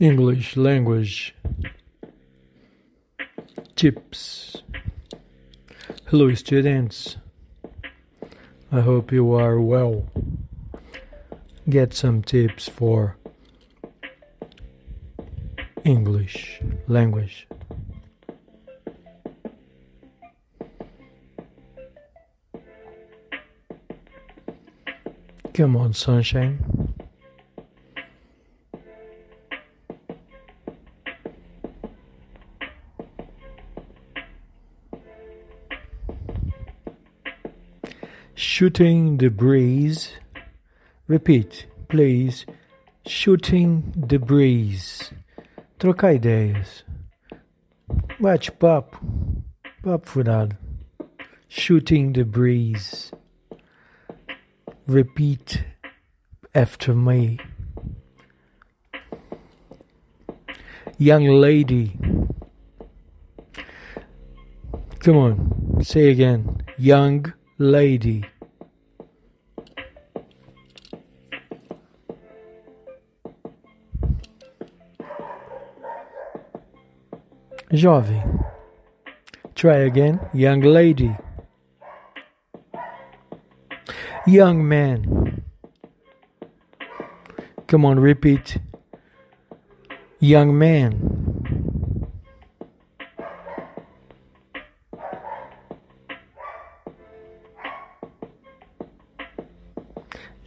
English language tips. Hello, students. I hope you are well. Get some tips for English language. Come on, sunshine. Shooting the breeze. Repeat, please. Shooting the breeze. Trocar ideias. Bate-papo. Papo furado. Shooting the breeze. Repeat after me. Young lady. Come on, say again. Young lady. Jovem. Try again. Young lady. Young man. Come on, repeat. Young man.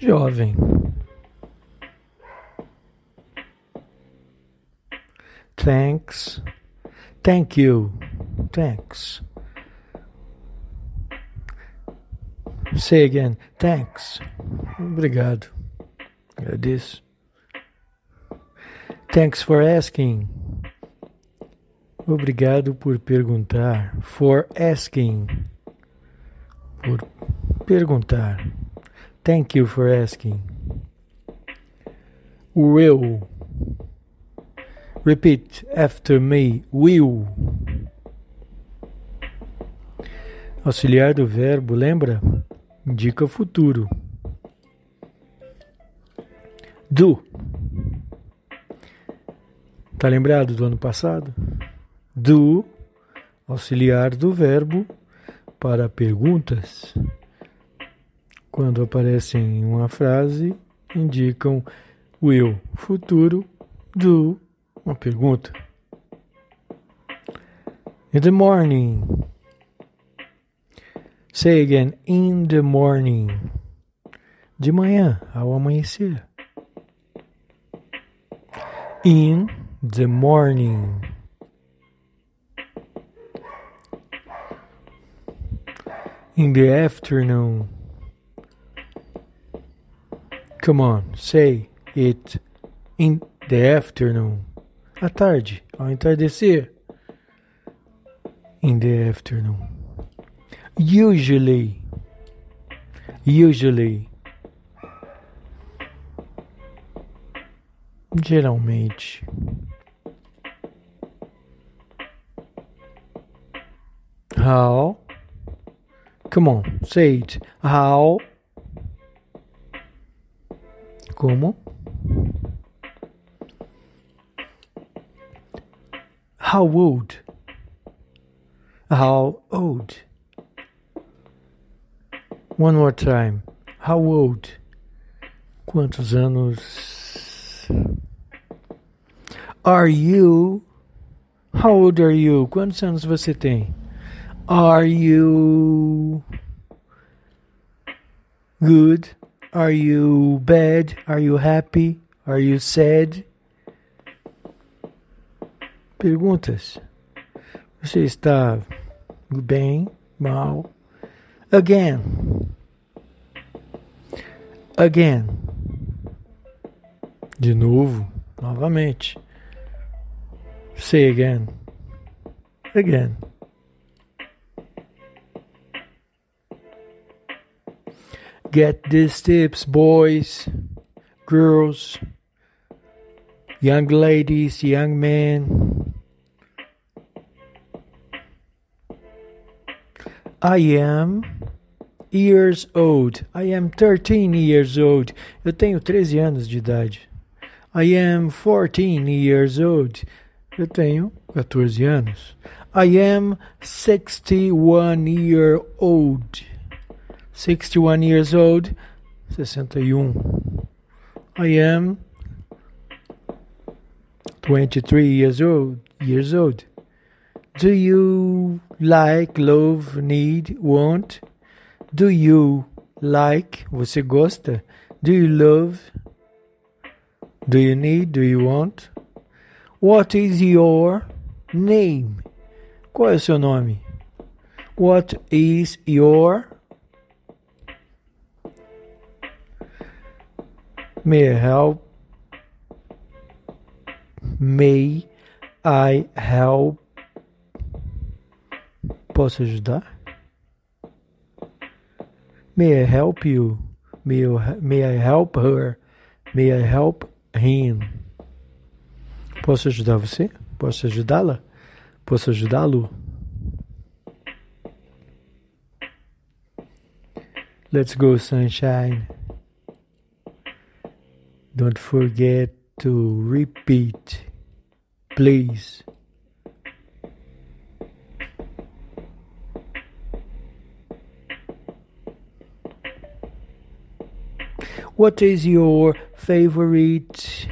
Jovem. Thanks. Thank you. Thanks. Say again. Thanks. Obrigado. Agradeço. Thanks for asking. Obrigado por perguntar. For asking. Por perguntar. Thank you for asking. Will. Repeat after me. Will. Auxiliar do verbo, lembra? Indica futuro. Do. Tá lembrado do ano passado? Do, auxiliar do verbo para perguntas. Quando aparecem em uma frase, indicam will, futuro, do, uma pergunta. In the morning. Say again, in the morning. De manhã, ao amanhecer. In the morning. In the afternoon. Come on, say it in the afternoon. À tarde, ao entardecer. In the afternoon. Usually. Usually. Geralmente. How? Come on, say it. How? Como? How old? How old? One more time. How old? Quantos anos? Are you? How old are you? Quantos anos você tem? Are you good? Are you bad? Are you happy? Are you sad? Perguntas. Você está bem? Mal? Again. Again. De novo. Novamente. Say again. Again. Get these tips, boys, girls, young ladies, young men. I am years old. I am 13 years old. Eu tenho 13 anos de idade. I am 14 years old. Eu tenho 14 anos. I am 61 year old. 61 years old. 61. Um. I am 23 years old. Years old. Do you like, love, need, want? Do you like? Você gosta? Do you love? Do you need? Do you want? What is your name? Qual é o seu nome? What is your May I help? May I help? Posso ajudar? May I help you? May, you, may I help her? May I help him? Posso ajudar você? Posso ajudá-la? Posso ajudá-lo? Let's go, sunshine. Don't forget to repeat, please. What is your favorite?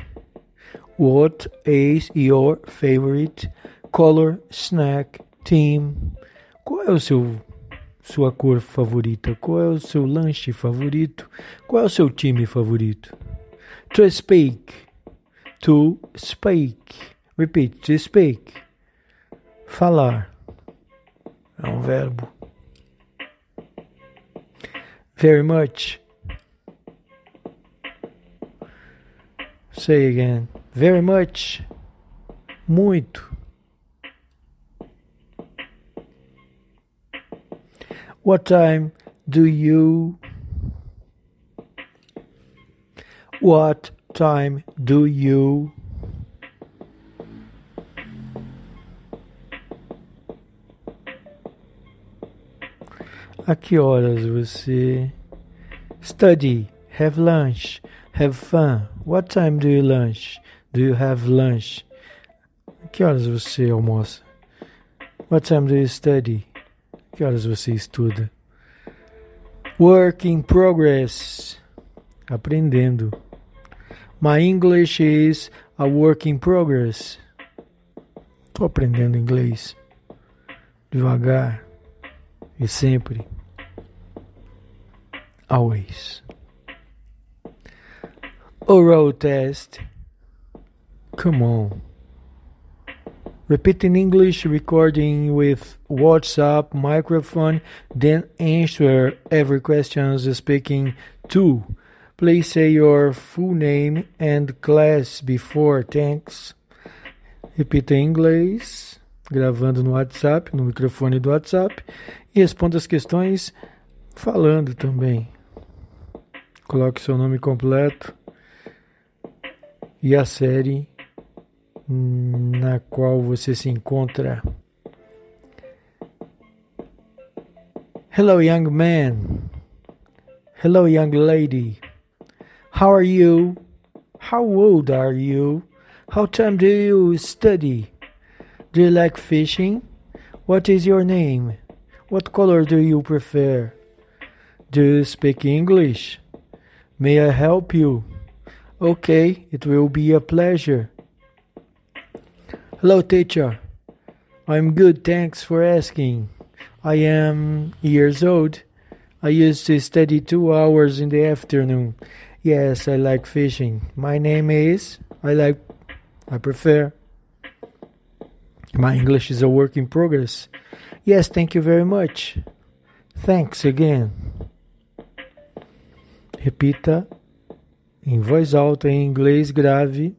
What is your favorite color, snack, team? Qual é o seu sua cor favorita? Qual é o seu lanche favorito? Qual é o seu time favorito? To speak. To speak. Repeat. To speak. Falar. É um verbo. Very much. Say again. Very much. Muito. What time do you What time do you A que horas você study, have lunch, have fun? What time do you lunch? Do you have lunch? A que horas você almoça? What time do you study? A que horas você estuda? Work in progress. Aprendendo. My English is a work in progress. Estou aprendendo inglês. Devagar. E sempre. Always. Oral test. Come on. Repeat in English, recording with WhatsApp microphone, then answer every question speaking to Please say your full name and class before. Thanks. Repita em inglês, gravando no WhatsApp, no microfone do WhatsApp, e responda as questões falando também. Coloque seu nome completo e a série na qual você se encontra. Hello, young man. Hello, young lady. How are you? How old are you? How time do you study? Do you like fishing? What is your name? What color do you prefer? Do you speak English? May I help you? Okay, it will be a pleasure. Hello, teacher. I'm good, thanks for asking. I am years old. I used to study two hours in the afternoon Yes, I like fishing. My name is. I like. I prefer. My English is a work in progress. Yes, thank you very much. Thanks again. Repita em voz alta em inglês grave